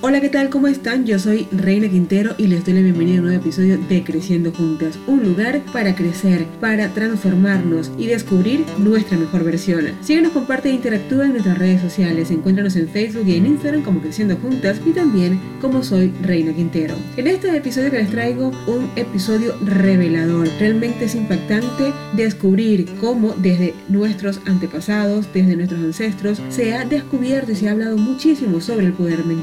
Hola, ¿qué tal? ¿Cómo están? Yo soy Reina Quintero y les doy la bienvenida a un nuevo episodio de Creciendo Juntas, un lugar para crecer, para transformarnos y descubrir nuestra mejor versión. Síguenos, comparte e interactúa en nuestras redes sociales. Encuéntranos en Facebook y en Instagram como Creciendo Juntas y también como soy Reina Quintero. En este episodio que les traigo un episodio revelador. Realmente es impactante descubrir cómo desde nuestros antepasados, desde nuestros ancestros, se ha descubierto y se ha hablado muchísimo sobre el poder mental.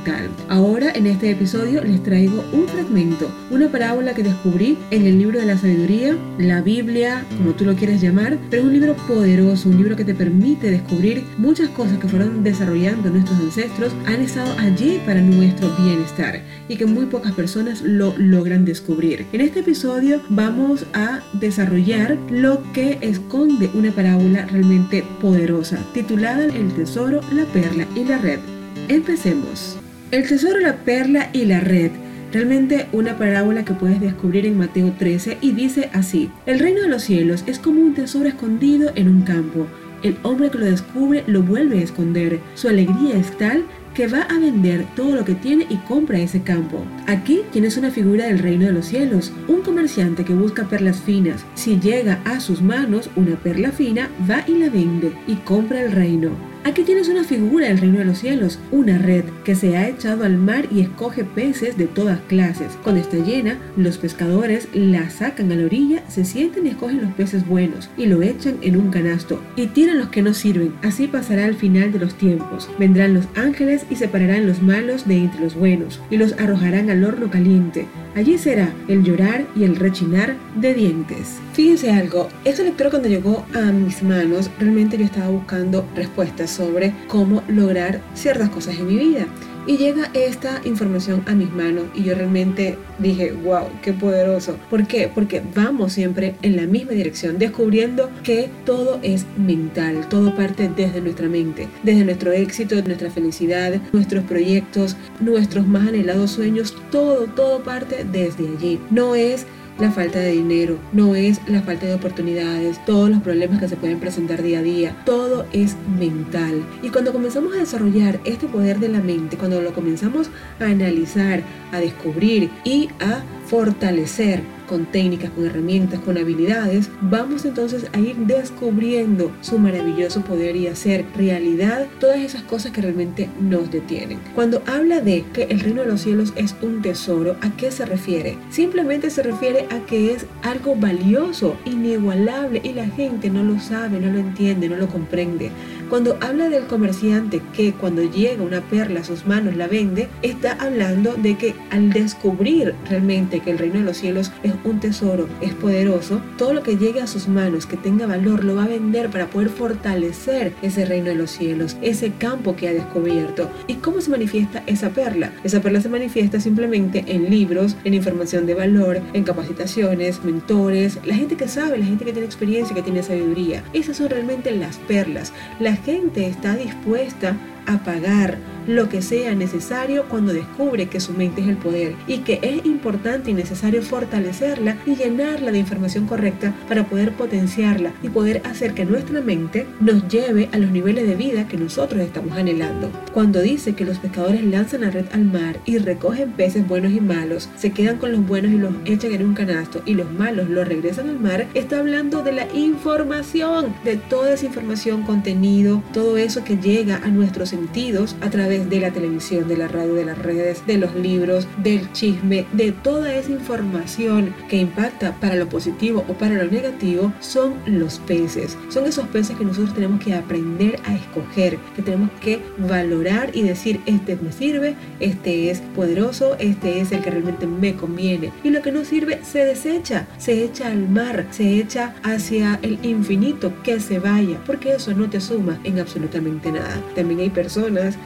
Ahora en este episodio les traigo un fragmento, una parábola que descubrí en el libro de la sabiduría, la Biblia, como tú lo quieres llamar, pero es un libro poderoso, un libro que te permite descubrir muchas cosas que fueron desarrollando nuestros ancestros, han estado allí para nuestro bienestar y que muy pocas personas lo logran descubrir. En este episodio vamos a desarrollar lo que esconde una parábola realmente poderosa, titulada El tesoro, la perla y la red. Empecemos. El tesoro, la perla y la red. Realmente una parábola que puedes descubrir en Mateo 13 y dice así, el reino de los cielos es como un tesoro escondido en un campo. El hombre que lo descubre lo vuelve a esconder. Su alegría es tal que va a vender todo lo que tiene y compra ese campo. Aquí tienes una figura del reino de los cielos, un comerciante que busca perlas finas. Si llega a sus manos una perla fina, va y la vende y compra el reino. Aquí tienes una figura del reino de los cielos, una red que se ha echado al mar y escoge peces de todas clases. Cuando está llena, los pescadores la sacan a la orilla, se sienten y escogen los peces buenos y lo echan en un canasto y tiran los que no sirven. Así pasará al final de los tiempos. Vendrán los ángeles y separarán los malos de entre los buenos y los arrojarán al horno caliente. Allí será el llorar y el rechinar de dientes. Fíjense algo, esta lectura cuando llegó a mis manos, realmente yo estaba buscando respuestas sobre cómo lograr ciertas cosas en mi vida. Y llega esta información a mis manos y yo realmente dije, wow, qué poderoso. ¿Por qué? Porque vamos siempre en la misma dirección, descubriendo que todo es mental, todo parte desde nuestra mente, desde nuestro éxito, nuestra felicidad, nuestros proyectos, nuestros más anhelados sueños, todo, todo parte desde allí. No es la falta de dinero, no es la falta de oportunidades, todos los problemas que se pueden presentar día a día, todo es mental. Y cuando comenzamos a desarrollar este poder de la mente, cuando lo comenzamos a analizar, a descubrir y a fortalecer con técnicas, con herramientas, con habilidades, vamos entonces a ir descubriendo su maravilloso poder y hacer realidad todas esas cosas que realmente nos detienen. Cuando habla de que el reino de los cielos es un tesoro, ¿a qué se refiere? Simplemente se refiere a que es algo valioso, inigualable y la gente no lo sabe, no lo entiende, no lo comprende. Cuando habla del comerciante que cuando llega una perla a sus manos la vende, está hablando de que al descubrir realmente que el reino de los cielos es un tesoro, es poderoso, todo lo que llegue a sus manos, que tenga valor, lo va a vender para poder fortalecer ese reino de los cielos, ese campo que ha descubierto. ¿Y cómo se manifiesta esa perla? Esa perla se manifiesta simplemente en libros, en información de valor, en capacitaciones, mentores, la gente que sabe, la gente que tiene experiencia, que tiene sabiduría. Esas son realmente las perlas. La gente está dispuesta a pagar lo que sea necesario cuando descubre que su mente es el poder y que es importante y necesario fortalecerla y llenarla de información correcta para poder potenciarla y poder hacer que nuestra mente nos lleve a los niveles de vida que nosotros estamos anhelando. Cuando dice que los pescadores lanzan la red al mar y recogen peces buenos y malos, se quedan con los buenos y los echan en un canasto y los malos los regresan al mar, está hablando de la información, de toda esa información, contenido, todo eso que llega a nuestros sentidos a través de la televisión, de la radio, de las redes, de los libros, del chisme, de toda esa información que impacta para lo positivo o para lo negativo, son los peces. Son esos peces que nosotros tenemos que aprender a escoger, que tenemos que valorar y decir, este me sirve, este es poderoso, este es el que realmente me conviene. Y lo que no sirve se desecha, se echa al mar, se echa hacia el infinito, que se vaya, porque eso no te suma en absolutamente nada. También hay personas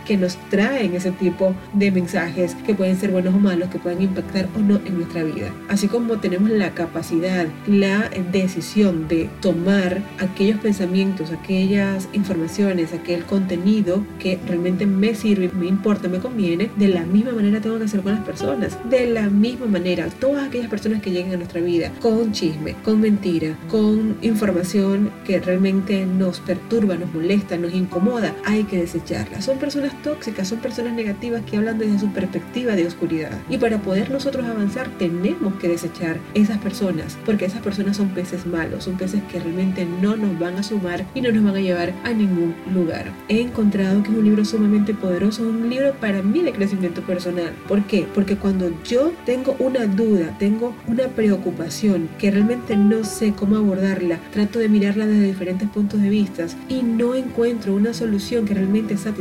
que nos traen ese tipo de mensajes que pueden ser buenos o malos, que pueden impactar o no en nuestra vida. Así como tenemos la capacidad, la decisión de tomar aquellos pensamientos, aquellas informaciones, aquel contenido que realmente me sirve, me importa, me conviene, de la misma manera tengo que hacer con las personas. De la misma manera, todas aquellas personas que lleguen a nuestra vida con chisme, con mentira, con información que realmente nos perturba, nos molesta, nos incomoda, hay que desecharla Son personas tóxicas, son personas negativas que hablan desde su perspectiva de oscuridad. Y para poder nosotros avanzar tenemos que desechar esas personas, porque esas personas son peces malos, son peces que realmente no nos van a sumar y no nos van a llevar a ningún lugar. He encontrado que es un libro sumamente poderoso, un libro para mí de crecimiento personal. ¿Por qué? Porque cuando yo tengo una duda, tengo una preocupación que realmente no sé cómo abordarla, trato de mirarla desde diferentes puntos de vista y no encuentro una solución que realmente satisfaga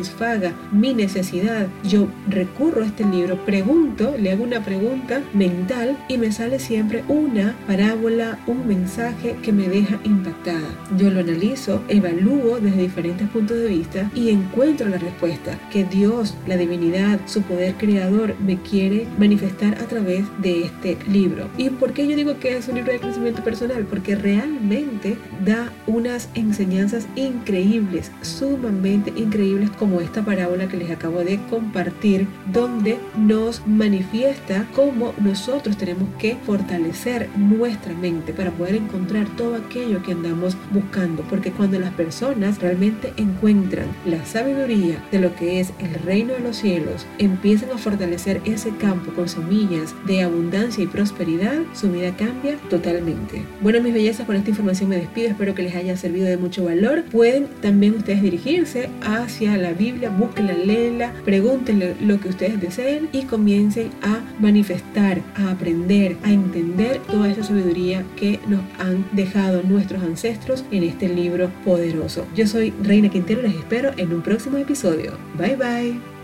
mi necesidad, yo recurro a este libro, pregunto, le hago una pregunta mental y me sale siempre una parábola, un mensaje que me deja impactada. Yo lo analizo, evalúo desde diferentes puntos de vista y encuentro la respuesta que Dios, la divinidad, su poder creador me quiere manifestar a través de este libro. ¿Y por qué yo digo que es un libro de crecimiento personal? Porque realmente da unas enseñanzas increíbles, sumamente increíbles como esta parábola que les acabo de compartir, donde nos manifiesta cómo nosotros tenemos que fortalecer nuestra mente para poder encontrar todo aquello que andamos buscando. Porque cuando las personas realmente encuentran la sabiduría de lo que es el reino de los cielos, empiezan a fortalecer ese campo con semillas de abundancia y prosperidad, su vida cambia totalmente. Bueno, mis bellezas, con esta información me despido. Espero que les haya servido de mucho valor. Pueden también ustedes dirigirse hacia la Biblia, búsquenla, léenla, pregúntenle lo que ustedes deseen y comiencen a manifestar, a aprender, a entender toda esa sabiduría que nos han dejado nuestros ancestros en este libro poderoso. Yo soy Reina Quintero, les espero en un próximo episodio. Bye bye.